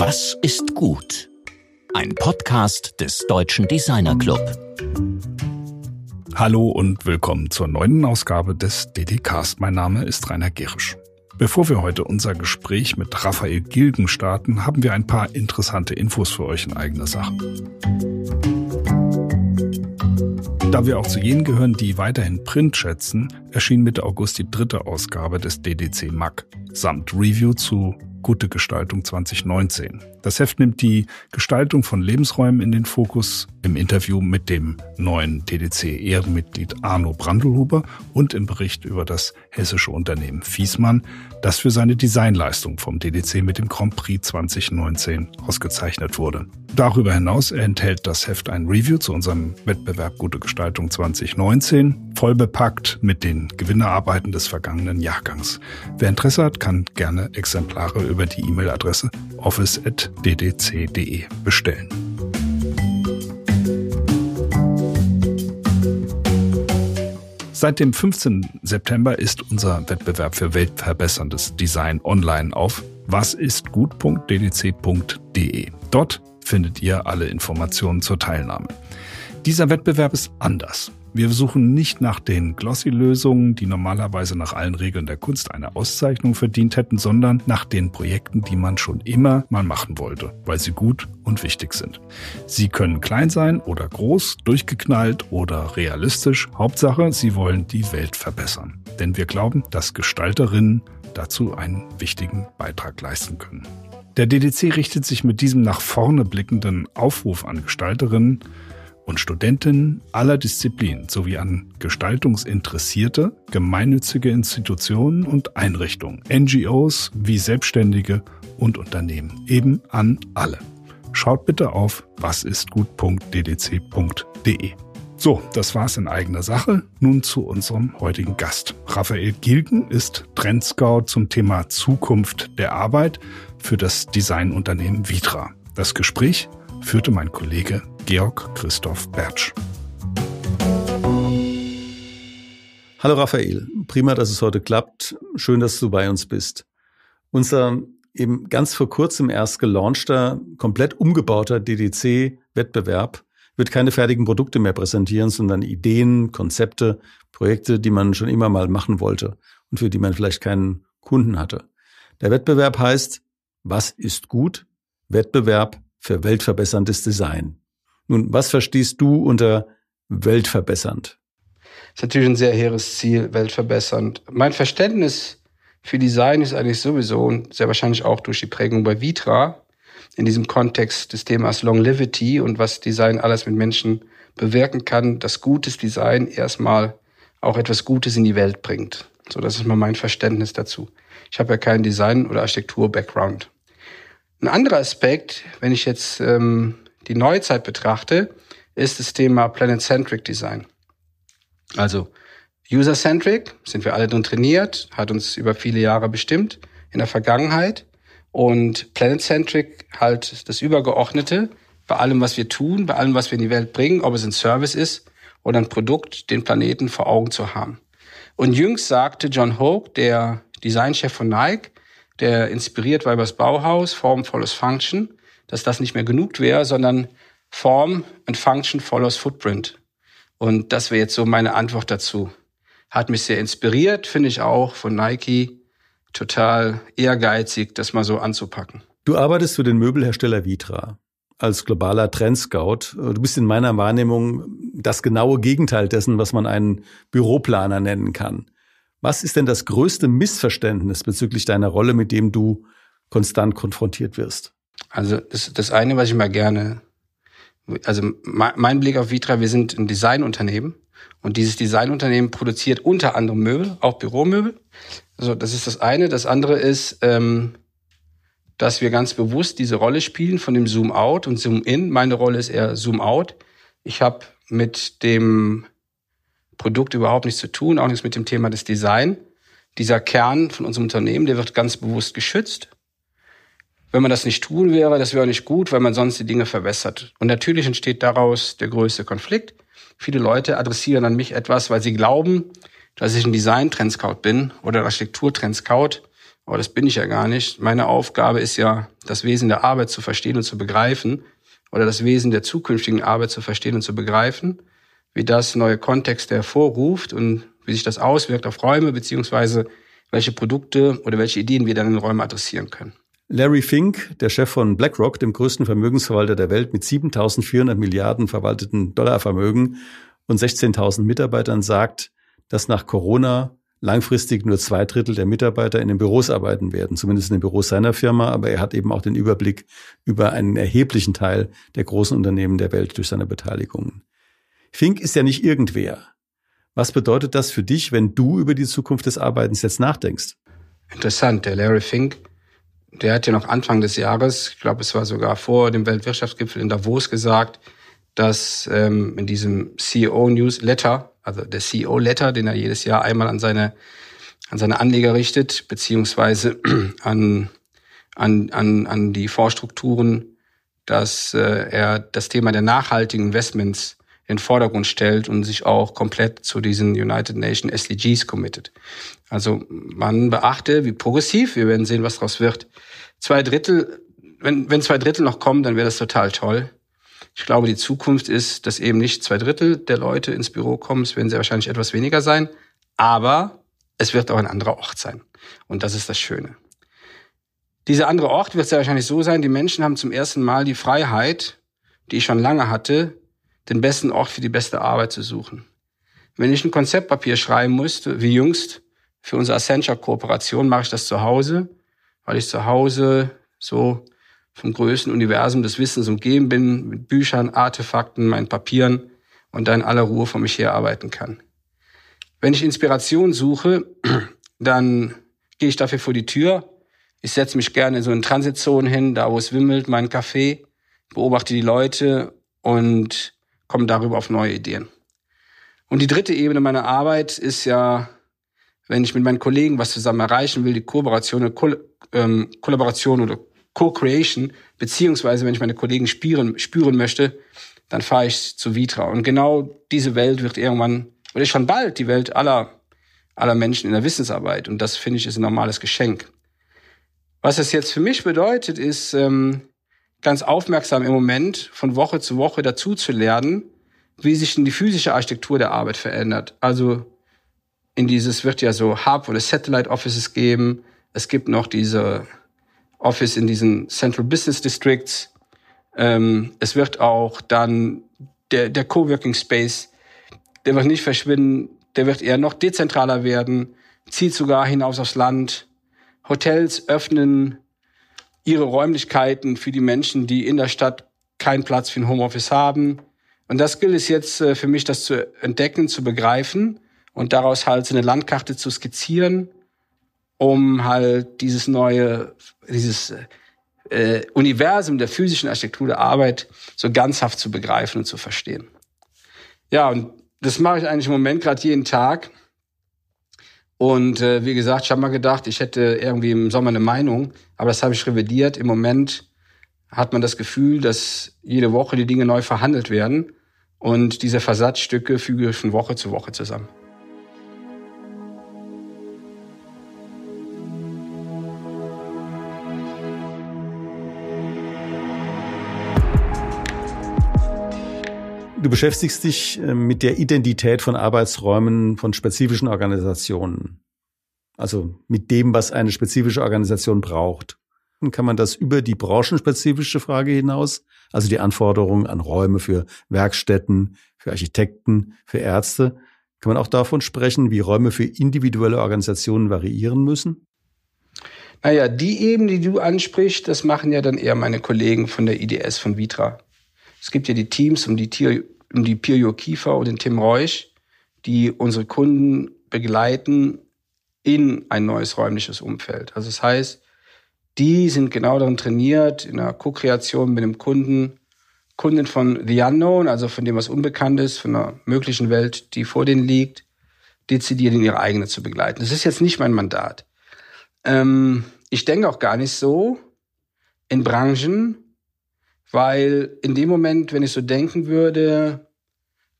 Was ist gut? Ein Podcast des Deutschen Designer Club. Hallo und willkommen zur neunten Ausgabe des DDcast. Mein Name ist Rainer Gerisch. Bevor wir heute unser Gespräch mit Raphael Gilgen starten, haben wir ein paar interessante Infos für euch in eigener Sache. Da wir auch zu jenen gehören, die weiterhin Print schätzen, erschien Mitte August die dritte Ausgabe des DDC MAG samt Review zu Gute Gestaltung 2019. Das Heft nimmt die Gestaltung von Lebensräumen in den Fokus im Interview mit dem neuen DDC-Ehrenmitglied Arno Brandelhuber und im Bericht über das hessische Unternehmen Fiesmann, das für seine Designleistung vom DDC mit dem Grand Prix 2019 ausgezeichnet wurde. Darüber hinaus enthält das Heft ein Review zu unserem Wettbewerb Gute Gestaltung 2019, voll bepackt mit den Gewinnerarbeiten des vergangenen Jahrgangs. Wer Interesse hat, kann gerne Exemplare über die E-Mail-Adresse office.ddc.de bestellen. Seit dem 15. September ist unser Wettbewerb für weltverbesserndes Design online auf wasistgut.ddc.de. Dort findet ihr alle Informationen zur Teilnahme. Dieser Wettbewerb ist anders. Wir suchen nicht nach den Glossy-Lösungen, die normalerweise nach allen Regeln der Kunst eine Auszeichnung verdient hätten, sondern nach den Projekten, die man schon immer mal machen wollte, weil sie gut und wichtig sind. Sie können klein sein oder groß, durchgeknallt oder realistisch. Hauptsache, sie wollen die Welt verbessern. Denn wir glauben, dass Gestalterinnen dazu einen wichtigen Beitrag leisten können. Der DDC richtet sich mit diesem nach vorne blickenden Aufruf an Gestalterinnen und Studentinnen aller Disziplinen sowie an Gestaltungsinteressierte, gemeinnützige Institutionen und Einrichtungen, NGOs wie Selbstständige und Unternehmen, eben an alle. Schaut bitte auf wasistgut.ddc.de. So, das war's in eigener Sache. Nun zu unserem heutigen Gast. Raphael Gilgen ist Trendscout zum Thema Zukunft der Arbeit für das Designunternehmen Vitra. Das Gespräch führte mein Kollege Georg Christoph Bertsch. Hallo Raphael, prima, dass es heute klappt. Schön, dass du bei uns bist. Unser eben ganz vor kurzem erst gelaunchter, komplett umgebauter DDC-Wettbewerb wird keine fertigen Produkte mehr präsentieren, sondern Ideen, Konzepte, Projekte, die man schon immer mal machen wollte und für die man vielleicht keinen Kunden hatte. Der Wettbewerb heißt, was ist gut? Wettbewerb für weltverbesserndes Design. Nun, was verstehst du unter weltverbessernd? Das ist natürlich ein sehr hehres Ziel, weltverbessernd. Mein Verständnis für Design ist eigentlich sowieso und sehr wahrscheinlich auch durch die Prägung bei Vitra in diesem Kontext des Themas Longevity und was Design alles mit Menschen bewirken kann, dass gutes Design erstmal auch etwas Gutes in die Welt bringt. So, das ist mal mein Verständnis dazu. Ich habe ja keinen Design- oder Architektur-Background. Ein anderer Aspekt, wenn ich jetzt ähm, die Neuzeit betrachte, ist das Thema Planet-Centric Design. Also User-Centric sind wir alle drin trainiert, hat uns über viele Jahre bestimmt in der Vergangenheit. Und Planet-Centric halt das Übergeordnete bei allem, was wir tun, bei allem, was wir in die Welt bringen, ob es ein Service ist oder ein Produkt, den Planeten vor Augen zu haben. Und jüngst sagte John Hoke, der Designchef von Nike, der inspiriert war über das Bauhaus, Form follows Function, dass das nicht mehr genug wäre, sondern Form and Function follows Footprint. Und das wäre jetzt so meine Antwort dazu. Hat mich sehr inspiriert, finde ich auch von Nike. Total ehrgeizig, das mal so anzupacken. Du arbeitest für den Möbelhersteller Vitra als globaler Trendscout. Du bist in meiner Wahrnehmung das genaue Gegenteil dessen, was man einen Büroplaner nennen kann. Was ist denn das größte Missverständnis bezüglich deiner Rolle, mit dem du konstant konfrontiert wirst? Also das, das eine, was ich mal gerne, also mein Blick auf Vitra, wir sind ein Designunternehmen und dieses Designunternehmen produziert unter anderem Möbel, auch Büromöbel. Also das ist das eine. Das andere ist, ähm, dass wir ganz bewusst diese Rolle spielen von dem Zoom Out und Zoom In. Meine Rolle ist eher Zoom Out. Ich habe mit dem Produkt überhaupt nichts zu tun, auch nichts mit dem Thema des Design. Dieser Kern von unserem Unternehmen, der wird ganz bewusst geschützt. Wenn man das nicht tun wäre, das wäre nicht gut, weil man sonst die Dinge verwässert. Und natürlich entsteht daraus der größte Konflikt. Viele Leute adressieren an mich etwas, weil sie glauben, dass ich ein Design-Trendscout bin oder Architektur-Trendscout aber das bin ich ja gar nicht. Meine Aufgabe ist ja, das Wesen der Arbeit zu verstehen und zu begreifen oder das Wesen der zukünftigen Arbeit zu verstehen und zu begreifen, wie das neue Kontexte hervorruft und wie sich das auswirkt auf Räume beziehungsweise welche Produkte oder welche Ideen wir dann in Räumen adressieren können. Larry Fink, der Chef von BlackRock, dem größten Vermögensverwalter der Welt mit 7400 Milliarden verwalteten Dollarvermögen und 16.000 Mitarbeitern, sagt, dass nach Corona langfristig nur zwei Drittel der Mitarbeiter in den Büros arbeiten werden, zumindest in den Büros seiner Firma, aber er hat eben auch den Überblick über einen erheblichen Teil der großen Unternehmen der Welt durch seine Beteiligungen. Fink ist ja nicht irgendwer. Was bedeutet das für dich, wenn du über die Zukunft des Arbeitens jetzt nachdenkst? Interessant, der Larry Fink, der hat ja noch Anfang des Jahres, ich glaube, es war sogar vor dem Weltwirtschaftsgipfel in Davos gesagt, dass ähm, in diesem CEO-Newsletter also der CEO-Letter, den er jedes Jahr einmal an seine, an seine Anleger richtet, beziehungsweise an, an, an, an die Vorstrukturen, dass äh, er das Thema der nachhaltigen Investments in den Vordergrund stellt und sich auch komplett zu diesen United Nations SDGs committet. Also man beachte, wie progressiv, wir werden sehen, was daraus wird. Zwei Drittel, wenn, wenn zwei Drittel noch kommen, dann wäre das total toll. Ich glaube, die Zukunft ist, dass eben nicht zwei Drittel der Leute ins Büro kommen. Es werden sehr wahrscheinlich etwas weniger sein. Aber es wird auch ein anderer Ort sein. Und das ist das Schöne. Dieser andere Ort wird sehr wahrscheinlich so sein, die Menschen haben zum ersten Mal die Freiheit, die ich schon lange hatte, den besten Ort für die beste Arbeit zu suchen. Wenn ich ein Konzeptpapier schreiben musste, wie jüngst für unsere Accenture-Kooperation, mache ich das zu Hause, weil ich zu Hause so vom größten Universum des Wissens umgeben bin, mit Büchern, Artefakten, meinen Papieren und da in aller Ruhe vor mich her arbeiten kann. Wenn ich Inspiration suche, dann gehe ich dafür vor die Tür. Ich setze mich gerne in so eine Transitzone hin, da wo es wimmelt, meinen Kaffee, beobachte die Leute und komme darüber auf neue Ideen. Und die dritte Ebene meiner Arbeit ist ja, wenn ich mit meinen Kollegen was zusammen erreichen will, die Kooperation, ähm, Kollaboration oder Co-Creation, beziehungsweise wenn ich meine Kollegen spüren, spüren möchte, dann fahre ich zu Vitra. Und genau diese Welt wird irgendwann, oder schon bald die Welt aller, aller Menschen in der Wissensarbeit. Und das finde ich ist ein normales Geschenk. Was es jetzt für mich bedeutet, ist ähm, ganz aufmerksam im Moment von Woche zu Woche dazu zu lernen, wie sich denn die physische Architektur der Arbeit verändert. Also in dieses wird ja so Hub oder Satellite Offices geben. Es gibt noch diese Office in diesen Central Business Districts. Ähm, es wird auch dann der, der Coworking Space, der wird nicht verschwinden, der wird eher noch dezentraler werden, zieht sogar hinaus aufs Land. Hotels öffnen ihre Räumlichkeiten für die Menschen, die in der Stadt keinen Platz für ein Homeoffice haben. Und das gilt es jetzt äh, für mich, das zu entdecken, zu begreifen und daraus halt so eine Landkarte zu skizzieren um halt dieses neue, dieses äh, Universum der physischen Architektur der Arbeit so ganzhaft zu begreifen und zu verstehen. Ja, und das mache ich eigentlich im Moment gerade jeden Tag. Und äh, wie gesagt, ich habe mal gedacht, ich hätte irgendwie im Sommer eine Meinung, aber das habe ich revidiert. Im Moment hat man das Gefühl, dass jede Woche die Dinge neu verhandelt werden und diese Versatzstücke füge ich von Woche zu Woche zusammen. Du beschäftigst dich äh, mit der Identität von Arbeitsräumen von spezifischen Organisationen. Also mit dem, was eine spezifische Organisation braucht. Dann kann man das über die branchenspezifische Frage hinaus, also die Anforderungen an Räume für Werkstätten, für Architekten, für Ärzte, kann man auch davon sprechen, wie Räume für individuelle Organisationen variieren müssen? Naja, die Ebene, die du ansprichst, das machen ja dann eher meine Kollegen von der IDS von Vitra. Es gibt ja die Teams um die, Tier, um die Pirio Kiefer und den Tim Reusch, die unsere Kunden begleiten in ein neues räumliches Umfeld. Also das heißt, die sind genau darin trainiert, in der Co-Kreation mit dem Kunden, Kunden von The Unknown, also von dem, was unbekannt ist, von einer möglichen Welt, die vor denen liegt, dezidiert in ihre eigene zu begleiten. Das ist jetzt nicht mein Mandat. Ähm, ich denke auch gar nicht so in Branchen, weil in dem Moment, wenn ich so denken würde,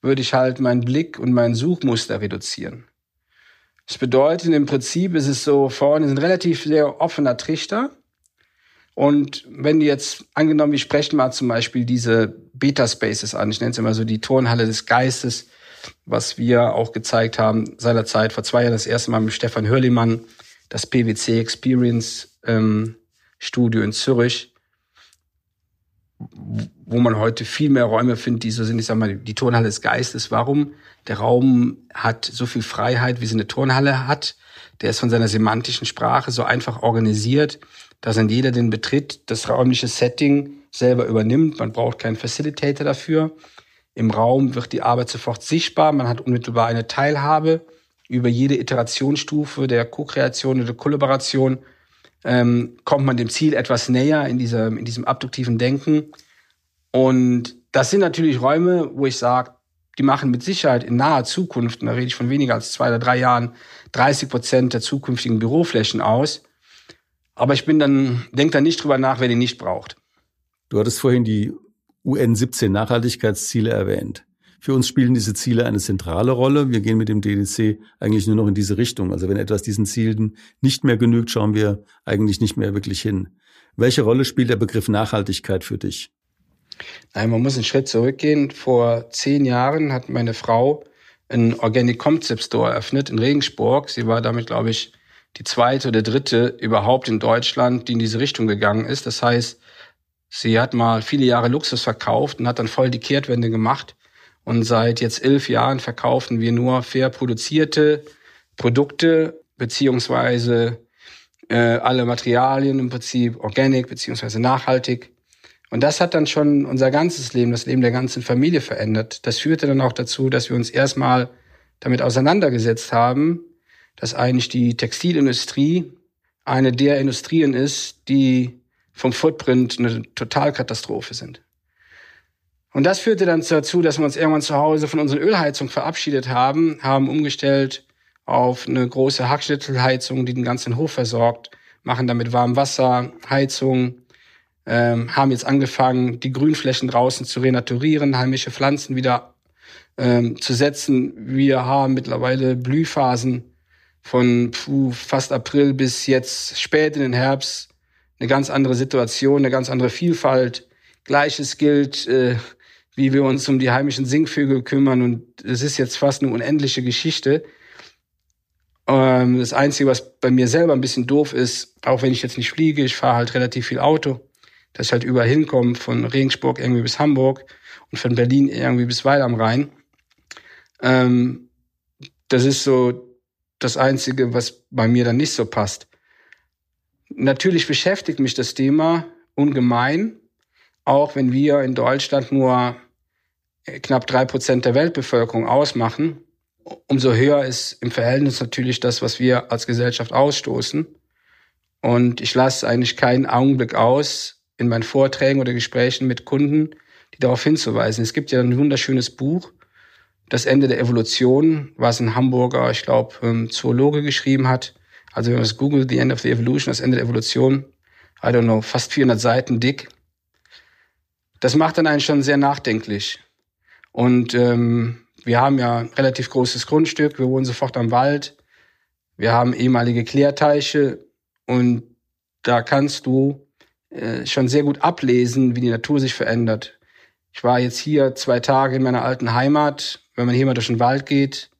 würde ich halt meinen Blick und mein Suchmuster reduzieren. Das bedeutet, im Prinzip ist es so, vorne sind relativ sehr offener Trichter. Und wenn du jetzt, angenommen, wir sprechen mal zum Beispiel diese Beta-Spaces an, ich nenne es immer so die Turnhalle des Geistes, was wir auch gezeigt haben seinerzeit, vor zwei Jahren das erste Mal mit Stefan Hörlimann, das PwC Experience ähm, Studio in Zürich, wo man heute viel mehr Räume findet, die so sind, ich sag mal, die Turnhalle des Geistes. Warum? Der Raum hat so viel Freiheit, wie sie eine Turnhalle hat. Der ist von seiner semantischen Sprache so einfach organisiert, dass dann jeder den betritt, das räumliche Setting selber übernimmt. Man braucht keinen Facilitator dafür. Im Raum wird die Arbeit sofort sichtbar. Man hat unmittelbar eine Teilhabe über jede Iterationsstufe der Co-Kreation oder Kollaboration. Ähm, kommt man dem Ziel etwas näher in, dieser, in diesem abduktiven Denken. Und das sind natürlich Räume, wo ich sage, die machen mit Sicherheit in naher Zukunft, und da rede ich von weniger als zwei oder drei Jahren, 30 Prozent der zukünftigen Büroflächen aus. Aber ich bin dann, denke dann nicht drüber nach, wer die nicht braucht. Du hattest vorhin die UN 17 Nachhaltigkeitsziele erwähnt. Für uns spielen diese Ziele eine zentrale Rolle. Wir gehen mit dem DDC eigentlich nur noch in diese Richtung. Also wenn etwas diesen Zielen nicht mehr genügt, schauen wir eigentlich nicht mehr wirklich hin. Welche Rolle spielt der Begriff Nachhaltigkeit für dich? Nein, man muss einen Schritt zurückgehen. Vor zehn Jahren hat meine Frau einen Organic Concept Store eröffnet in Regensburg. Sie war damit, glaube ich, die zweite oder dritte überhaupt in Deutschland, die in diese Richtung gegangen ist. Das heißt, sie hat mal viele Jahre Luxus verkauft und hat dann voll die Kehrtwende gemacht. Und seit jetzt elf Jahren verkaufen wir nur fair produzierte Produkte, beziehungsweise äh, alle Materialien im Prinzip organic, beziehungsweise nachhaltig. Und das hat dann schon unser ganzes Leben, das Leben der ganzen Familie verändert. Das führte dann auch dazu, dass wir uns erstmal damit auseinandergesetzt haben, dass eigentlich die Textilindustrie eine der Industrien ist, die vom Footprint eine Totalkatastrophe sind. Und das führte dann dazu, dass wir uns irgendwann zu Hause von unseren Ölheizungen verabschiedet haben, haben umgestellt auf eine große Hackschnittelheizung, die den ganzen Hof versorgt, machen damit Warmwasserheizung, ähm, haben jetzt angefangen, die Grünflächen draußen zu renaturieren, heimische Pflanzen wieder ähm, zu setzen. Wir haben mittlerweile Blühphasen von puh, fast April bis jetzt spät in den Herbst. Eine ganz andere Situation, eine ganz andere Vielfalt. Gleiches gilt, äh, wie wir uns um die heimischen Singvögel kümmern. Und es ist jetzt fast eine unendliche Geschichte. Ähm, das Einzige, was bei mir selber ein bisschen doof ist, auch wenn ich jetzt nicht fliege, ich fahre halt relativ viel Auto dass ich halt überall hinkomme, von Regensburg irgendwie bis Hamburg und von Berlin irgendwie bis Weil am Rhein. Ähm, das ist so das Einzige, was bei mir dann nicht so passt. Natürlich beschäftigt mich das Thema ungemein, auch wenn wir in Deutschland nur knapp drei Prozent der Weltbevölkerung ausmachen. Umso höher ist im Verhältnis natürlich das, was wir als Gesellschaft ausstoßen. Und ich lasse eigentlich keinen Augenblick aus, in meinen Vorträgen oder Gesprächen mit Kunden, die darauf hinzuweisen. Es gibt ja ein wunderschönes Buch, Das Ende der Evolution, was ein Hamburger, ich glaube, ähm, Zoologe geschrieben hat. Also wenn man es googelt, The End of the Evolution, das Ende der Evolution, I don't know, fast 400 Seiten dick. Das macht dann einen schon sehr nachdenklich. Und ähm, wir haben ja relativ großes Grundstück, wir wohnen sofort am Wald, wir haben ehemalige Klärteiche und da kannst du äh, schon sehr gut ablesen, wie die Natur sich verändert. Ich war jetzt hier zwei Tage in meiner alten Heimat. Wenn man hier mal durch den Wald geht,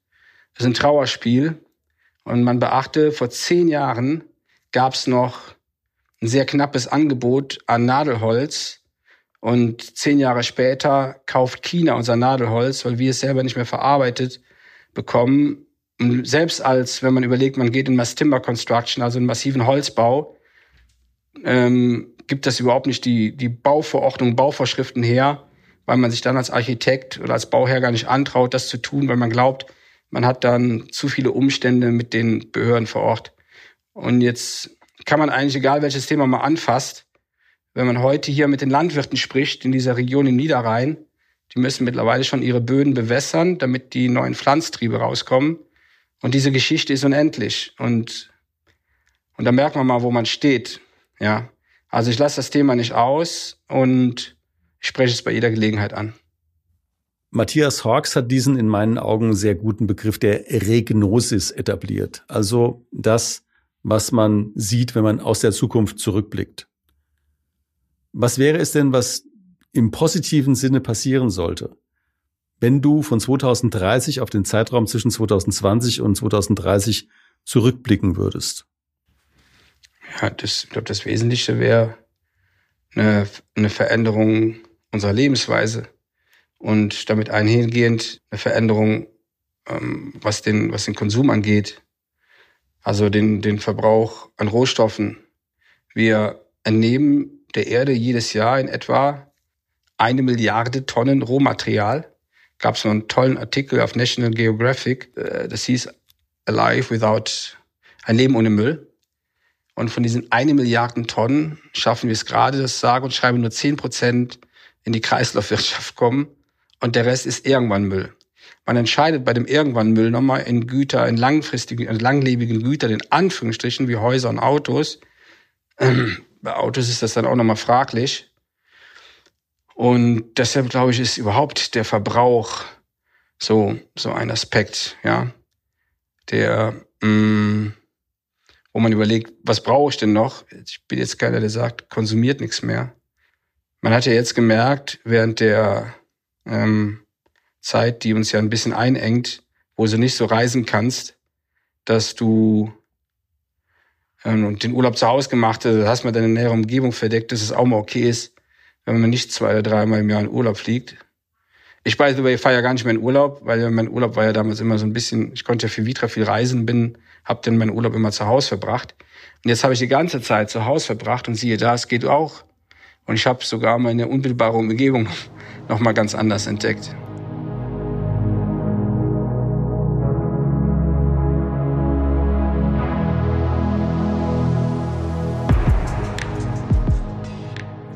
das ist ein Trauerspiel. Und man beachte, vor zehn Jahren gab es noch ein sehr knappes Angebot an Nadelholz. Und zehn Jahre später kauft China unser Nadelholz, weil wir es selber nicht mehr verarbeitet bekommen. Und selbst als, wenn man überlegt, man geht in Mass Timber Construction, also einen massiven Holzbau, ähm, gibt das überhaupt nicht die, die Bauverordnung, Bauvorschriften her, weil man sich dann als Architekt oder als Bauherr gar nicht antraut, das zu tun, weil man glaubt, man hat dann zu viele Umstände mit den Behörden vor Ort. Und jetzt kann man eigentlich, egal welches Thema man anfasst, wenn man heute hier mit den Landwirten spricht, in dieser Region im Niederrhein, die müssen mittlerweile schon ihre Böden bewässern, damit die neuen Pflanztriebe rauskommen. Und diese Geschichte ist unendlich. Und, und da merkt man mal, wo man steht. Ja. Also ich lasse das Thema nicht aus und spreche es bei jeder Gelegenheit an. Matthias Hawks hat diesen in meinen Augen sehr guten Begriff der Regnosis etabliert. Also das, was man sieht, wenn man aus der Zukunft zurückblickt. Was wäre es denn, was im positiven Sinne passieren sollte, wenn du von 2030 auf den Zeitraum zwischen 2020 und 2030 zurückblicken würdest? Ja, das, ich glaube, das Wesentliche wäre eine, eine Veränderung unserer Lebensweise und damit einhergehend eine Veränderung, ähm, was, den, was den Konsum angeht, also den, den Verbrauch an Rohstoffen. Wir entnehmen der Erde jedes Jahr in etwa eine Milliarde Tonnen Rohmaterial. Gab es einen tollen Artikel auf National Geographic, äh, das hieß Alive Without, ein Leben ohne Müll. Und von diesen eine Milliarden Tonnen schaffen wir es gerade, das sage und schreibe, nur zehn Prozent in die Kreislaufwirtschaft kommen und der Rest ist irgendwann Müll. Man entscheidet bei dem irgendwann Müll nochmal in Güter, in langfristigen, in langlebigen Gütern, in Anführungsstrichen, wie Häuser und Autos. Bei Autos ist das dann auch nochmal fraglich. Und deshalb glaube ich, ist überhaupt der Verbrauch so, so ein Aspekt, ja, der, mh, mm, wo man überlegt, was brauche ich denn noch? Ich bin jetzt keiner, der sagt, konsumiert nichts mehr. Man hat ja jetzt gemerkt, während der ähm, Zeit, die uns ja ein bisschen einengt, wo du nicht so reisen kannst, dass du und den Urlaub zu Hause gemacht hast, hast man deine nähere Umgebung verdeckt, dass es auch mal okay ist, wenn man nicht zwei oder dreimal im Jahr in Urlaub fliegt. Ich the way fahre ja gar nicht mehr in Urlaub, weil mein Urlaub war ja damals immer so ein bisschen, ich konnte ja für Vitra viel reisen, bin, habe dann meinen Urlaub immer zu Hause verbracht. Und jetzt habe ich die ganze Zeit zu Hause verbracht und siehe da, es geht auch. Und ich habe sogar meine unmittelbare Umgebung noch mal ganz anders entdeckt.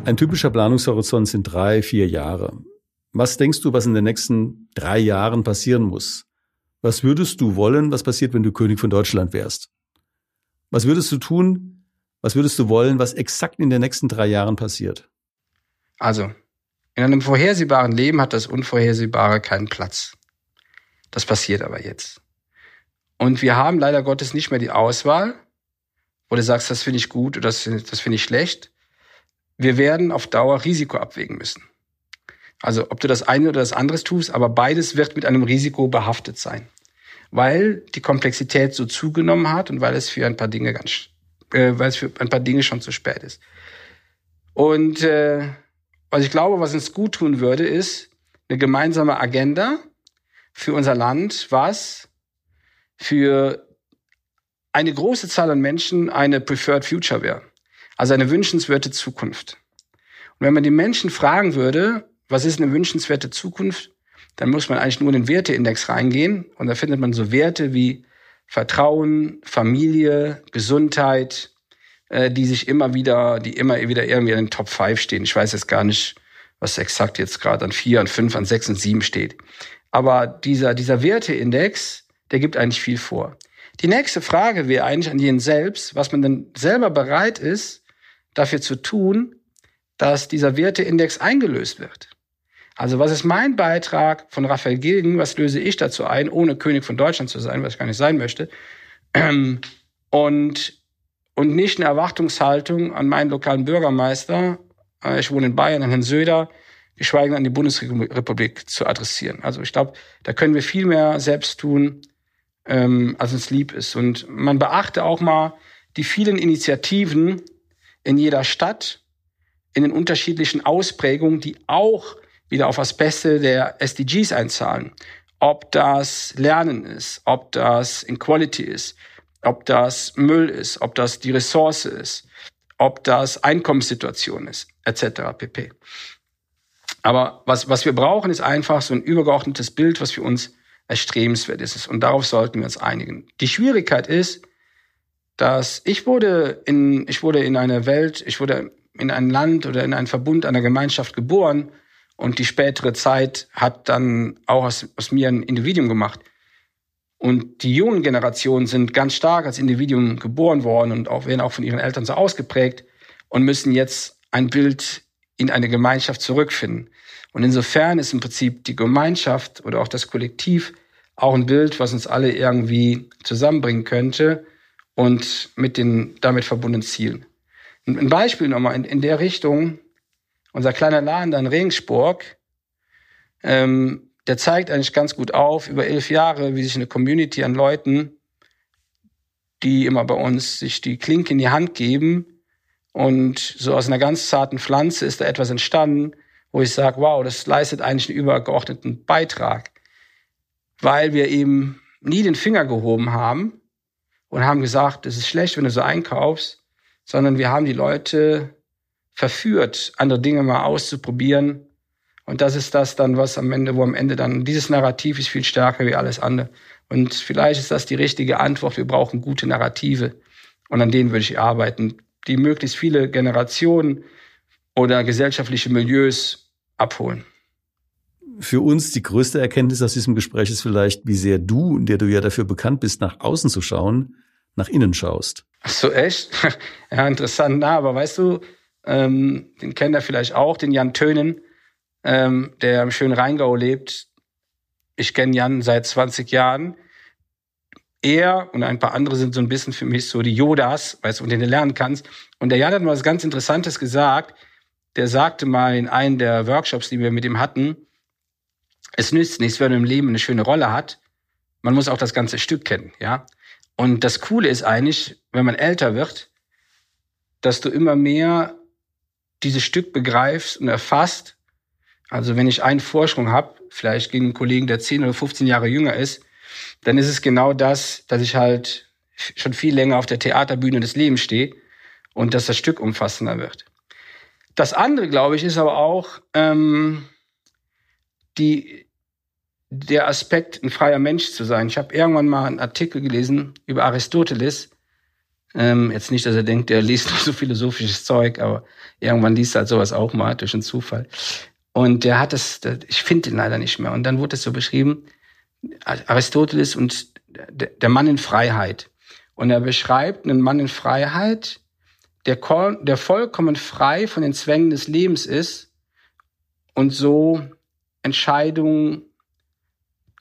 Ein typischer Planungshorizont sind drei, vier Jahre. Was denkst du, was in den nächsten drei Jahren passieren muss? Was würdest du wollen, was passiert, wenn du König von Deutschland wärst? Was würdest du tun? Was würdest du wollen, was exakt in den nächsten drei Jahren passiert? Also, in einem vorhersehbaren Leben hat das Unvorhersehbare keinen Platz. Das passiert aber jetzt. Und wir haben leider Gottes nicht mehr die Auswahl, wo du sagst, das finde ich gut oder das, finde ich schlecht. Wir werden auf Dauer Risiko abwägen müssen. Also ob du das eine oder das andere tust, aber beides wird mit einem Risiko behaftet sein. Weil die Komplexität so zugenommen hat und weil es für ein paar Dinge ganz, äh, weil es für ein paar Dinge schon zu spät ist. Und äh, was ich glaube, was uns gut tun würde, ist eine gemeinsame Agenda für unser Land, was für eine große Zahl an Menschen eine Preferred Future wäre. Also eine wünschenswerte Zukunft. Und wenn man die Menschen fragen würde, was ist eine wünschenswerte Zukunft, dann muss man eigentlich nur in den Werteindex reingehen und da findet man so Werte wie Vertrauen, Familie, Gesundheit, äh, die sich immer wieder, die immer wieder irgendwie in den Top 5 stehen. Ich weiß jetzt gar nicht, was exakt jetzt gerade an 4, an 5, an 6 und 7 steht. Aber dieser, dieser Werteindex, der gibt eigentlich viel vor. Die nächste Frage wäre eigentlich an jeden selbst, was man denn selber bereit ist, dafür zu tun, dass dieser Werteindex eingelöst wird. Also was ist mein Beitrag von Raphael Gilgen? Was löse ich dazu ein, ohne König von Deutschland zu sein, was ich gar nicht sein möchte? Und und nicht eine Erwartungshaltung an meinen lokalen Bürgermeister, äh, ich wohne in Bayern, an Herrn Söder, geschweige an die Bundesrepublik zu adressieren. Also ich glaube, da können wir viel mehr selbst tun, ähm, als uns lieb ist. Und man beachte auch mal die vielen Initiativen in jeder Stadt, in den unterschiedlichen Ausprägungen, die auch wieder auf das Beste der SDGs einzahlen. Ob das Lernen ist, ob das Equality ist, ob das Müll ist, ob das die Ressource ist, ob das Einkommenssituation ist, etc. pp. Aber was, was wir brauchen, ist einfach so ein übergeordnetes Bild, was für uns erstrebenswert ist. Und darauf sollten wir uns einigen. Die Schwierigkeit ist, dass ich wurde in, ich wurde in eine Welt, ich wurde in ein Land oder in einen Verbund einer Gemeinschaft geboren und die spätere Zeit hat dann auch aus, aus mir ein Individuum gemacht. Und die jungen Generationen sind ganz stark als Individuum geboren worden und auch werden auch von ihren Eltern so ausgeprägt und müssen jetzt ein Bild in eine Gemeinschaft zurückfinden. Und insofern ist im Prinzip die Gemeinschaft oder auch das Kollektiv auch ein Bild, was uns alle irgendwie zusammenbringen könnte und mit den damit verbundenen Zielen. Ein Beispiel nochmal in, in der Richtung, unser kleiner Laden da in Regensburg, ähm, der zeigt eigentlich ganz gut auf, über elf Jahre, wie sich eine Community an Leuten, die immer bei uns sich die Klinke in die Hand geben und so aus einer ganz zarten Pflanze ist da etwas entstanden, wo ich sage, wow, das leistet eigentlich einen übergeordneten Beitrag, weil wir eben nie den Finger gehoben haben und haben gesagt, es ist schlecht, wenn du so einkaufst, sondern wir haben die Leute verführt, andere Dinge mal auszuprobieren. Und das ist das dann, was am Ende, wo am Ende dann, dieses Narrativ ist viel stärker wie alles andere. Und vielleicht ist das die richtige Antwort. Wir brauchen gute Narrative. Und an denen würde ich arbeiten, die möglichst viele Generationen oder gesellschaftliche Milieus abholen. Für uns die größte Erkenntnis aus diesem Gespräch ist vielleicht, wie sehr du, der du ja dafür bekannt bist, nach außen zu schauen, nach innen schaust. Ach so, echt? ja, interessant. Na, aber weißt du, ähm, den kennt er vielleicht auch, den Jan Tönen, ähm, der im schönen Rheingau lebt. Ich kenne Jan seit 20 Jahren. Er und ein paar andere sind so ein bisschen für mich so die Yodas, weißt du, von denen du lernen kannst. Und der Jan hat mal was ganz Interessantes gesagt. Der sagte mal in einem der Workshops, die wir mit ihm hatten, es nützt nichts, wenn man im Leben eine schöne Rolle hat. Man muss auch das ganze Stück kennen, ja. Und das Coole ist eigentlich, wenn man älter wird, dass du immer mehr dieses Stück begreifst und erfasst. Also wenn ich einen Vorsprung habe, vielleicht gegen einen Kollegen, der 10 oder 15 Jahre jünger ist, dann ist es genau das, dass ich halt schon viel länger auf der Theaterbühne des Lebens stehe und dass das Stück umfassender wird. Das andere, glaube ich, ist aber auch ähm, die, der Aspekt, ein freier Mensch zu sein. Ich habe irgendwann mal einen Artikel gelesen über Aristoteles. Ähm, jetzt nicht, dass er denkt, er liest nur so philosophisches Zeug, aber irgendwann liest er halt sowas auch mal durch einen Zufall. Und der hat das, ich finde ihn leider nicht mehr. Und dann wurde es so beschrieben, Aristoteles und der Mann in Freiheit. Und er beschreibt einen Mann in Freiheit, der, der vollkommen frei von den Zwängen des Lebens ist und so Entscheidungen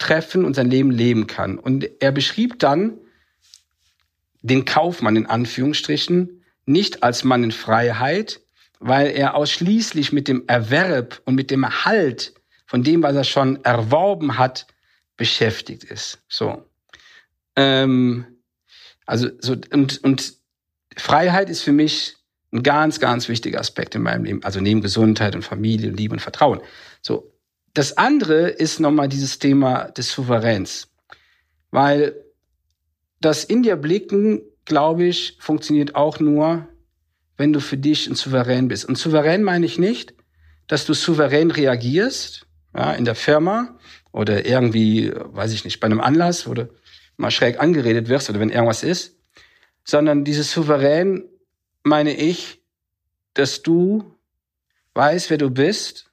treffen und sein Leben leben kann. Und er beschrieb dann den Kaufmann in Anführungsstrichen nicht als Mann in Freiheit, weil er ausschließlich mit dem Erwerb und mit dem Erhalt von dem, was er schon erworben hat, beschäftigt ist. So. Ähm, also so und und Freiheit ist für mich ein ganz ganz wichtiger Aspekt in meinem Leben. Also neben Gesundheit und Familie, Liebe und Vertrauen. So. Das andere ist nochmal dieses Thema des Souveräns, weil das in dir blicken, glaube ich, funktioniert auch nur, wenn du für dich ein Souverän bist. Und souverän meine ich nicht, dass du souverän reagierst ja, in der Firma oder irgendwie, weiß ich nicht, bei einem Anlass, wo du mal schräg angeredet wirst oder wenn irgendwas ist, sondern dieses Souverän meine ich, dass du weißt, wer du bist,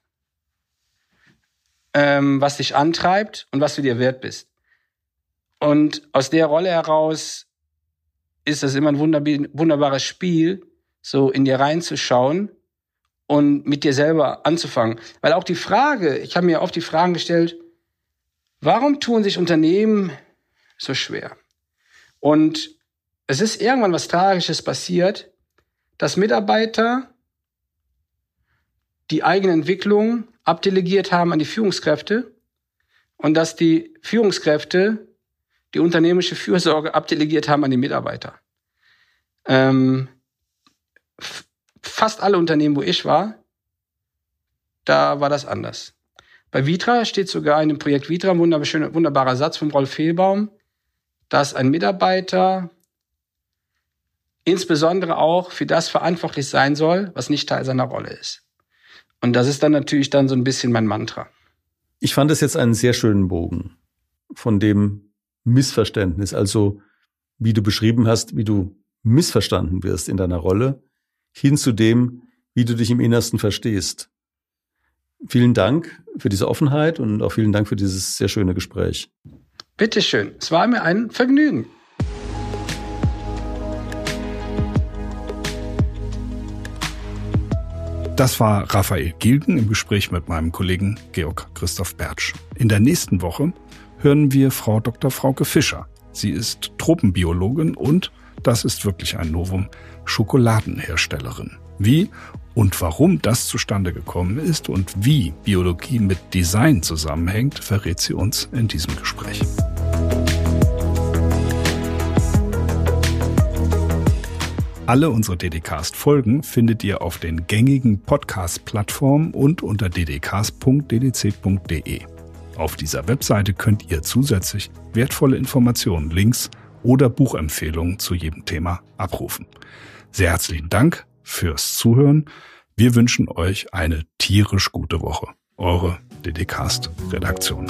ähm, was dich antreibt und was du dir wert bist. Und aus der Rolle heraus ist das immer ein wunderbares Spiel, so in dir reinzuschauen und mit dir selber anzufangen. Weil auch die Frage, ich habe mir oft die Fragen gestellt, Warum tun sich Unternehmen so schwer? Und es ist irgendwann was Tragisches passiert, dass Mitarbeiter die eigene Entwicklung abdelegiert haben an die Führungskräfte und dass die Führungskräfte die unternehmerische Fürsorge abdelegiert haben an die Mitarbeiter. Ähm, fast alle Unternehmen, wo ich war, da war das anders. Bei Vitra steht sogar in dem Projekt Vitra ein wunderschöner, wunderbarer Satz vom Rolf Fehlbaum, dass ein Mitarbeiter insbesondere auch für das verantwortlich sein soll, was nicht Teil seiner Rolle ist. Und das ist dann natürlich dann so ein bisschen mein Mantra. Ich fand es jetzt einen sehr schönen Bogen von dem Missverständnis, also wie du beschrieben hast, wie du missverstanden wirst in deiner Rolle, hin zu dem, wie du dich im Innersten verstehst. Vielen Dank für diese Offenheit und auch vielen Dank für dieses sehr schöne Gespräch. Bitteschön. Es war mir ein Vergnügen. Das war Raphael Gilgen im Gespräch mit meinem Kollegen Georg Christoph Bertsch. In der nächsten Woche hören wir Frau Dr. Frauke Fischer. Sie ist Tropenbiologin und, das ist wirklich ein Novum, Schokoladenherstellerin. Wie und warum das zustande gekommen ist und wie Biologie mit Design zusammenhängt, verrät sie uns in diesem Gespräch. Alle unsere DDcast-Folgen findet ihr auf den gängigen Podcast-Plattformen und unter ddcast.ddc.de. Auf dieser Webseite könnt ihr zusätzlich wertvolle Informationen, Links oder Buchempfehlungen zu jedem Thema abrufen. Sehr herzlichen Dank fürs Zuhören. Wir wünschen euch eine tierisch gute Woche. Eure DDcast Redaktion.